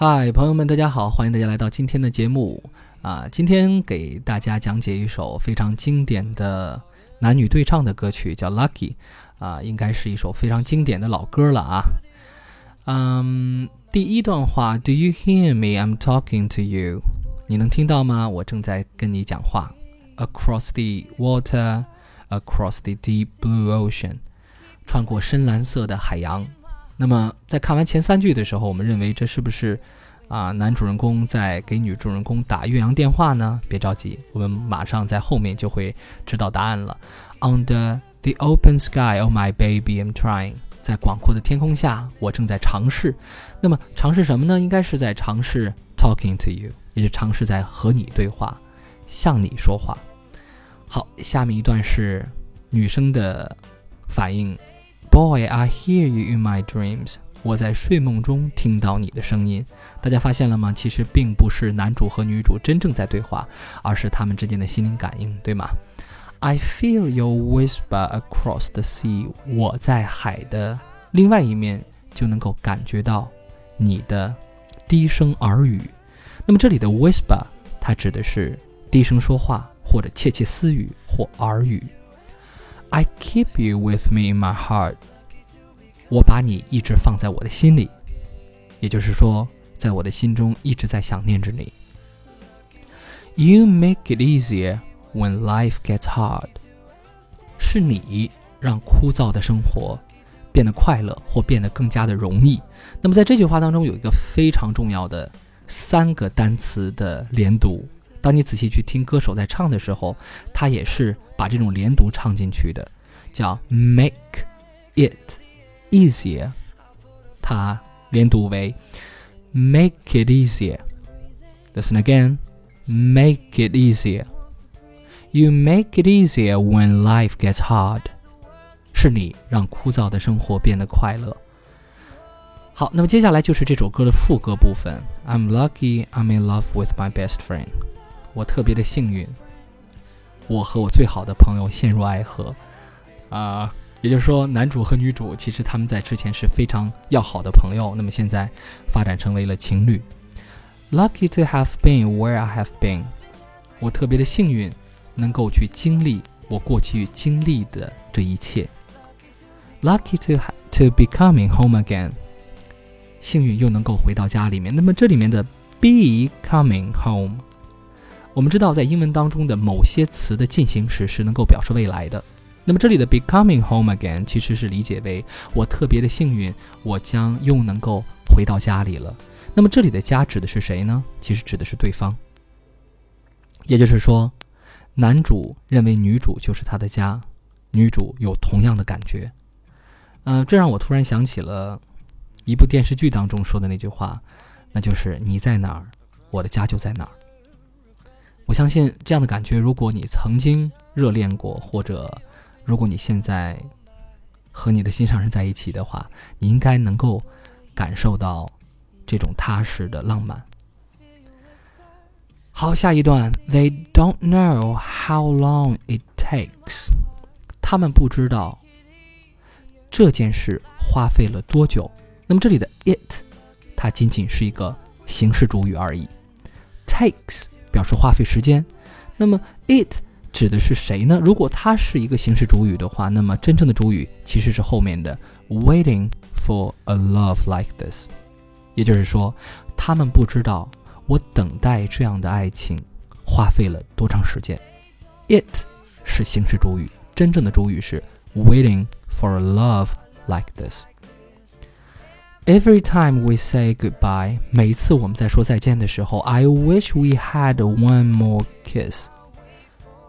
嗨，朋友们，大家好，欢迎大家来到今天的节目啊！今天给大家讲解一首非常经典的男女对唱的歌曲，叫《Lucky》啊，应该是一首非常经典的老歌了啊。嗯，第一段话，Do you hear me? I'm talking to you。你能听到吗？我正在跟你讲话。Across the water, across the deep blue ocean，穿过深蓝色的海洋。那么，在看完前三句的时候，我们认为这是不是啊男主人公在给女主人公打岳阳电话呢？别着急，我们马上在后面就会知道答案了。Under the open sky, oh my baby, I'm trying。在广阔的天空下，我正在尝试。那么尝试什么呢？应该是在尝试 talking to you，也是尝试在和你对话，向你说话。好，下面一段是女生的反应。Boy, I hear you in my dreams。我在睡梦中听到你的声音。大家发现了吗？其实并不是男主和女主真正在对话，而是他们之间的心灵感应，对吗？I feel your whisper across the sea。我在海的另外一面就能够感觉到你的低声耳语。那么这里的 whisper 它指的是低声说话，或者窃窃私语或耳语。I keep you with me in my heart。我把你一直放在我的心里，也就是说，在我的心中一直在想念着你。You make it easier when life gets hard。是你让枯燥的生活变得快乐或变得更加的容易。那么在这句话当中有一个非常重要的三个单词的连读。当你仔细去听歌手在唱的时候，他也是把这种连读唱进去的，叫 make it easier，它连读为 make it easier。Listen again, make it easier. You make it easier when life gets hard. 是你让枯燥的生活变得快乐。好，那么接下来就是这首歌的副歌部分。I'm lucky I'm in love with my best friend. 我特别的幸运，我和我最好的朋友陷入爱河，啊，也就是说，男主和女主其实他们在之前是非常要好的朋友，那么现在发展成为了情侣。Lucky to have been where I have been，我特别的幸运，能够去经历我过去经历的这一切。Lucky to to be coming home again，幸运又能够回到家里面。那么这里面的 be coming home。我们知道，在英文当中的某些词的进行时是能够表示未来的。那么这里的 be coming home again 其实是理解为我特别的幸运，我将又能够回到家里了。那么这里的家指的是谁呢？其实指的是对方。也就是说，男主认为女主就是他的家，女主有同样的感觉。嗯，这让我突然想起了一部电视剧当中说的那句话，那就是你在哪儿，我的家就在哪儿。我相信这样的感觉，如果你曾经热恋过，或者如果你现在和你的心上人在一起的话，你应该能够感受到这种踏实的浪漫。好，下一段，They don't know how long it takes。他们不知道这件事花费了多久。那么这里的 it，它仅仅是一个形式主语而已，takes。表示花费时间，那么 it 指的是谁呢？如果它是一个形式主语的话，那么真正的主语其实是后面的 waiting for a love like this，也就是说，他们不知道我等待这样的爱情花费了多长时间。it 是形式主语，真正的主语是 waiting for a love like this。Every time we say goodbye，每一次我们在说再见的时候，I wish we had one more kiss。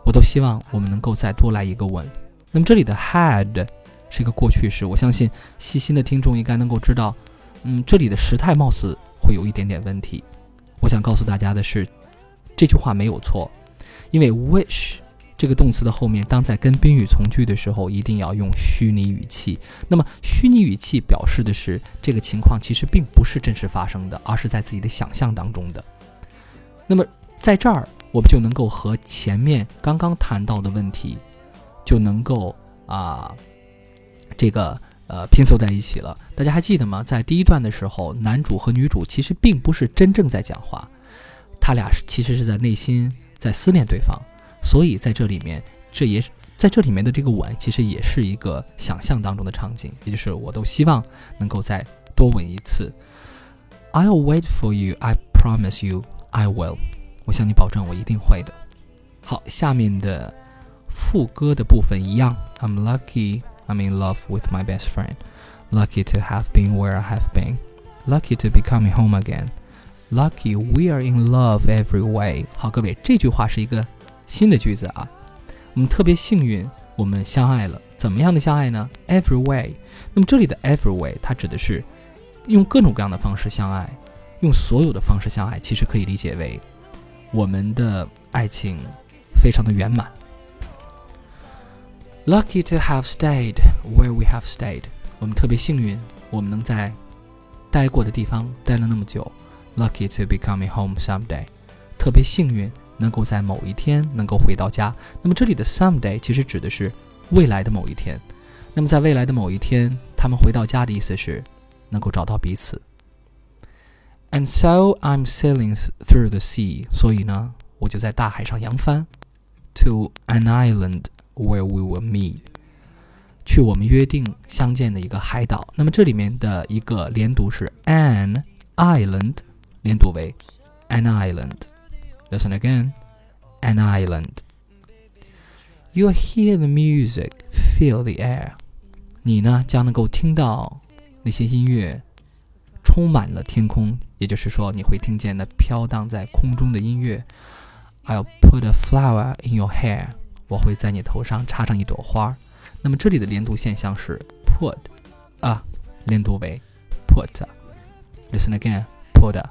我都希望我们能够再多来一个吻。那么这里的 had 是一个过去式，我相信细心的听众应该能够知道，嗯，这里的时态貌似会有一点点问题。我想告诉大家的是，这句话没有错，因为 wish。这个动词的后面，当在跟宾语从句的时候，一定要用虚拟语气。那么，虚拟语气表示的是这个情况其实并不是真实发生的，而是在自己的想象当中的。那么，在这儿我们就能够和前面刚刚谈到的问题，就能够啊，这个呃拼凑在一起了。大家还记得吗？在第一段的时候，男主和女主其实并不是真正在讲话，他俩其实是在内心在思念对方。所以在这里面，这也在这里面的这个吻，其实也是一个想象当中的场景，也就是我都希望能够再多吻一次。I'll wait for you. I promise you, I will. 我向你保证，我一定会的。好，下面的副歌的部分一样。I'm lucky, I'm in love with my best friend. Lucky to have been where I have been. Lucky to be coming home again. Lucky we are in love every way. 好，各位，这句话是一个新的句子啊。我们特别幸运，我们相爱了。怎么样的相爱呢？Every way。那么这里的 every way，它指的是用各种各样的方式相爱，用所有的方式相爱，其实可以理解为我们的爱情。非常的圆满。Lucky to have stayed where we have stayed，我们特别幸运，我们能在待过的地方待了那么久。Lucky to be coming home someday，特别幸运能够在某一天能够回到家。那么这里的 someday 其实指的是未来的某一天。那么在未来的某一天，他们回到家的意思是能够找到彼此。And so I'm sailing through the sea，所以呢，我就在大海上扬帆。to an island where we will meet，去我们约定相见的一个海岛。那么这里面的一个连读是 an island，连读为 an island。Listen again, an island. You'll hear the music, feel the air. 你呢将能够听到那些音乐充满了天空，也就是说你会听见那飘荡在空中的音乐。I'll put a flower in your hair，我会在你头上插上一朵花。那么这里的连读现象是 put 啊，连读为 put。Listen again, put.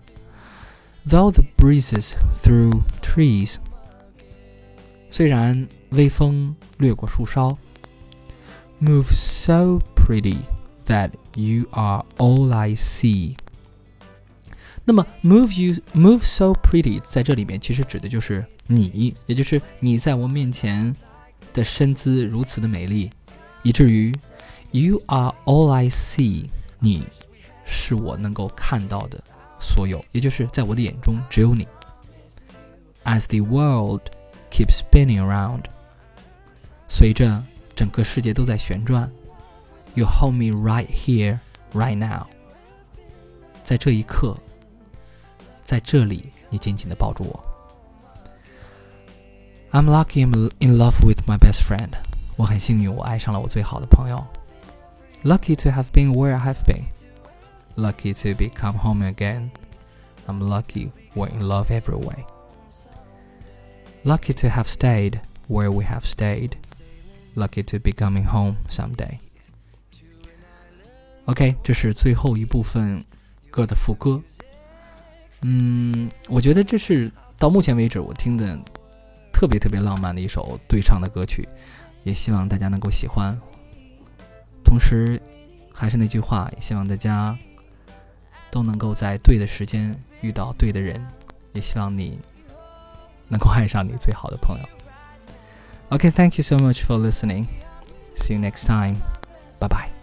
Though the breezes through trees，虽然微风掠过树梢，move so pretty that you are all I see。那么，move you move so pretty，在这里面其实指的就是你，也就是你在我面前的身姿如此的美丽，以至于 you are all I see，你是我能够看到的 所有，也就是在我的眼中只有你。As the world keeps spinning around，随着整个世界都在旋转，you hold me right here, right now，在这一刻。在这里，你紧紧地抱住我。I'm lucky I'm in love with my best friend。我很幸运，我爱上了我最好的朋友。Lucky to have been where I have been. Lucky to be come home again. I'm lucky we're in love every way. Lucky to have stayed where we have stayed. Lucky to be coming home someday. OK，这是最后一部分歌的副歌。嗯，我觉得这是到目前为止我听的特别特别浪漫的一首对唱的歌曲，也希望大家能够喜欢。同时，还是那句话，也希望大家都能够在对的时间遇到对的人，也希望你能够爱上你最好的朋友。OK，Thank you so much for listening. See you next time. Bye bye.